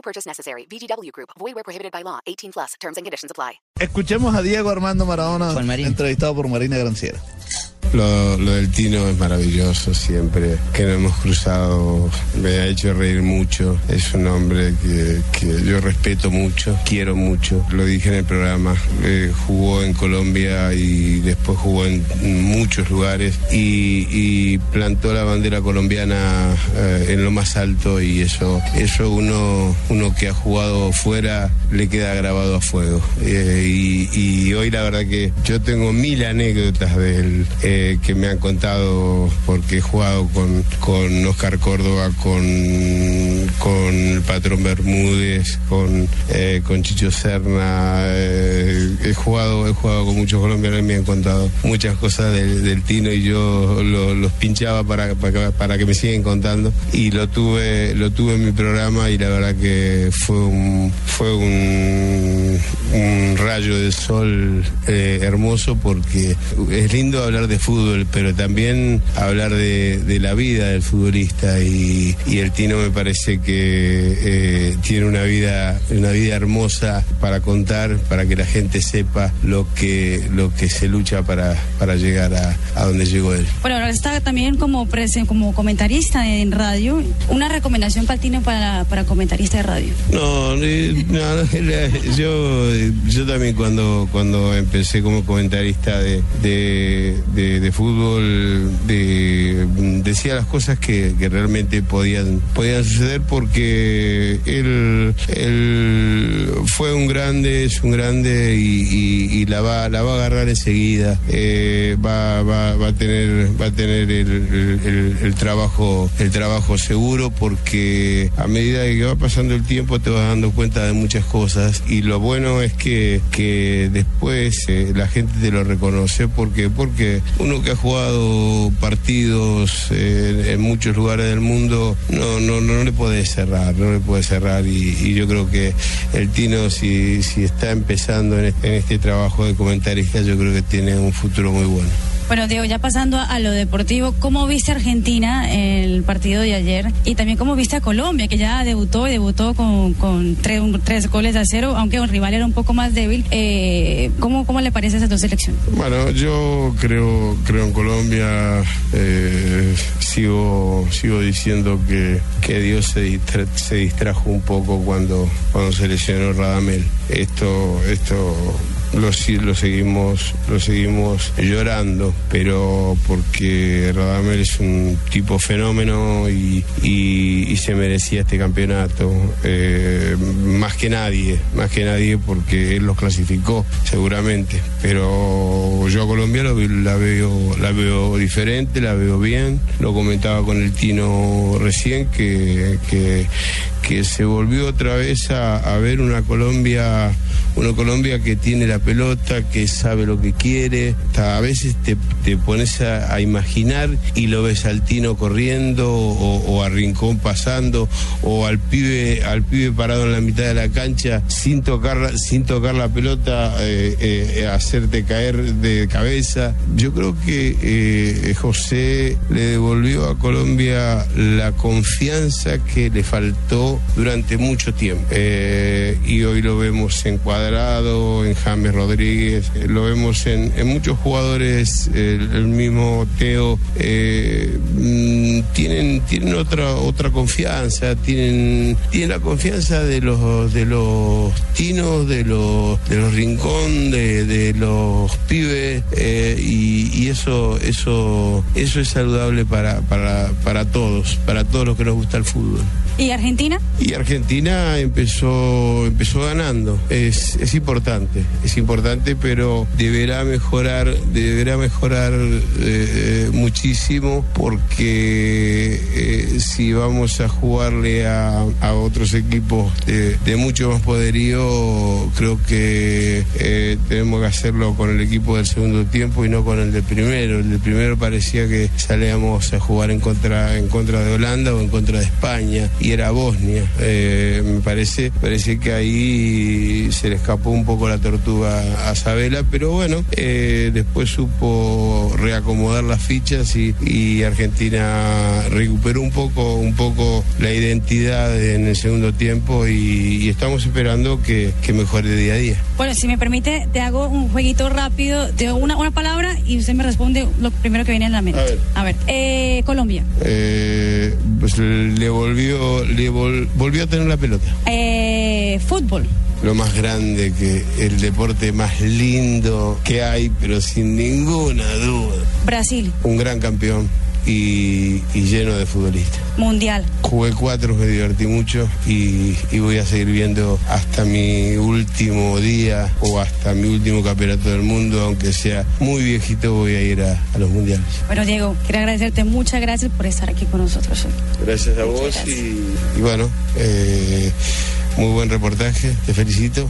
No purchase necessary. VGW Group. Void where prohibited by law. 18 plus. Terms and conditions apply. Escuchemos a Diego Armando Maradona, entrevistado por Marina Granciera. Lo, lo del Tino es maravilloso siempre, que nos hemos cruzado, me ha hecho reír mucho, es un hombre que, que yo respeto mucho, quiero mucho, lo dije en el programa, eh, jugó en Colombia y después jugó en muchos lugares y, y plantó la bandera colombiana eh, en lo más alto y eso, eso uno, uno que ha jugado fuera le queda grabado a fuego. Eh, y, y hoy la verdad que yo tengo mil anécdotas de él que me han contado porque he jugado con, con Oscar Córdoba, con, con el patrón Bermúdez, con, eh, con Chicho Serna. eh, he, jugado, he jugado con muchos colombianos y me han contado muchas cosas del, Tino y yo lo- los pinchaba para, para, que me siguen contando. Y lo tuve, lo tuve en mi programa y la verdad que fue un, fue un, rayo de sol eh, hermoso porque es lindo hablar de fútbol, pero también hablar de, de la vida del futbolista y, y el Tino me parece que eh, tiene una vida, una vida hermosa para contar, para que la gente sepa lo que, lo que se lucha para, para llegar a, a donde llegó él. Bueno, ahora está también como, presen- como comentarista en radio. Una recomendación para Tino para, para comentarista de radio. No, eh, no, yo, yo también cuando, cuando empecé como comentarista de, de, de- de fútbol de- decía las cosas que, que realmente podían, podían suceder porque él, él fue un grande, es un grande y, la, va, la va a agarrar enseguida. Eh, va, va, va a tener, va a tener el- el trabajo, el trabajo seguro porque a medida que va pasando el tiempo te vas dando cuenta de muchas cosas y lo bueno es que, que después eh, la gente te lo reconoce porque, porque uno que ha jugado partidos eh, en muchos lugares del mundo no, no, no, le puede cerrar, no le puede cerrar y, y yo creo que el Tino si, si está empezando en este, en este trabajo de comentarista yo creo que tiene un futuro muy bueno. Bueno, Diego, ya pasando a, a lo deportivo, ¿cómo viste a Argentina el partido de ayer? Y también cómo viste a Colombia, que ya debutó y debutó con, con tres, un- tres goles a cero, aunque el rival era un poco más débil. Eh, ¿cómo, ¿Cómo le parece esas dos selecciones? Bueno, yo creo, creo en Colombia, eh, sigo, sigo diciendo que, que Dios se, distra- se distrajo un poco cuando, cuando se lesionó Radamel. Esto, esto lo, lo seguimos, lo seguimos llorando, pero porque Radamel es un tipo fenómeno y, y- se merecía este campeonato, eh, más que nadie, más que nadie porque él los clasificó seguramente, pero yo a Colombia lo la veo, la veo diferente, la veo bien, lo comentaba con el Tino recién que, que, que se volvió otra vez a, a ver una Colombia, una Colombia que tiene la pelota, que sabe lo que quiere, a veces te, te pones a, imaginar y lo ves al Tino corriendo o, o a Rincón pasando o al pibe, al pibe parado en la mitad de la cancha sin tocar, sin tocar la pelota, eh, eh, hacerte caer de cabeza. Yo creo que eh, José le devolvió a Colombia la confianza que le faltó durante mucho tiempo. Eh, y hoy lo vemos encuadrado en James Rodríguez, eh, lo vemos en, en muchos jugadores, el, el mismo Teo, eh, mm, tienen, tienen otra, otra confianza, tienen, tienen la confianza de los, de los tinos, de los, de los rincón, de, de los pibes, eh, y, y eso, eso, eso es saludable para, para, para todos, para todos los que nos gusta el fútbol. ¿Y Argentina? Y Argentina empezó, empezó ganando. Es, es importante, es importante, pero deberá mejorar, deberá mejorar eh, muchísimo porque eh, si vamos a jugarle a, a otros equipos de, mucho más poderío, creo que eh, tenemos que hacerlo con el equipo del segundo tiempo y no con el del primero. El del primero parecía que salíamos a jugar en contra, en contra de Holanda o en contra de España era Bosnia. Eh, me parece, parece que ahí se le escapó un poco la tortuga a Sabela, pero bueno, eh, después supo reacomodar las fichas y, y Argentina recuperó un poco, un poco la identidad en el segundo tiempo y, y estamos esperando que, que mejore día a día. Bueno, si me permite, te hago un jueguito rápido. Te doy una, una palabra y usted me responde lo primero que viene en la mente. A ver. A ver, eh, Colombia. Eh, pues le volvió, le vol- volvió a tener la pelota. Eh, fútbol. Lo más grande que el deporte más lindo que hay, pero sin ninguna duda. Brasil. Un gran campeón y, y lleno de futbolistas. Mundial. Jugué cuatro, me divertí mucho y, y voy a seguir viendo hasta mi último día o hasta mi último campeonato del mundo, aunque sea muy viejito, voy a ir a, a los mundiales. Bueno, Diego, quiero agradecerte. Muchas gracias por estar aquí con nosotros hoy. Gracias a vos gracias. y, y bueno, eh, muy buen reportaje, te felicito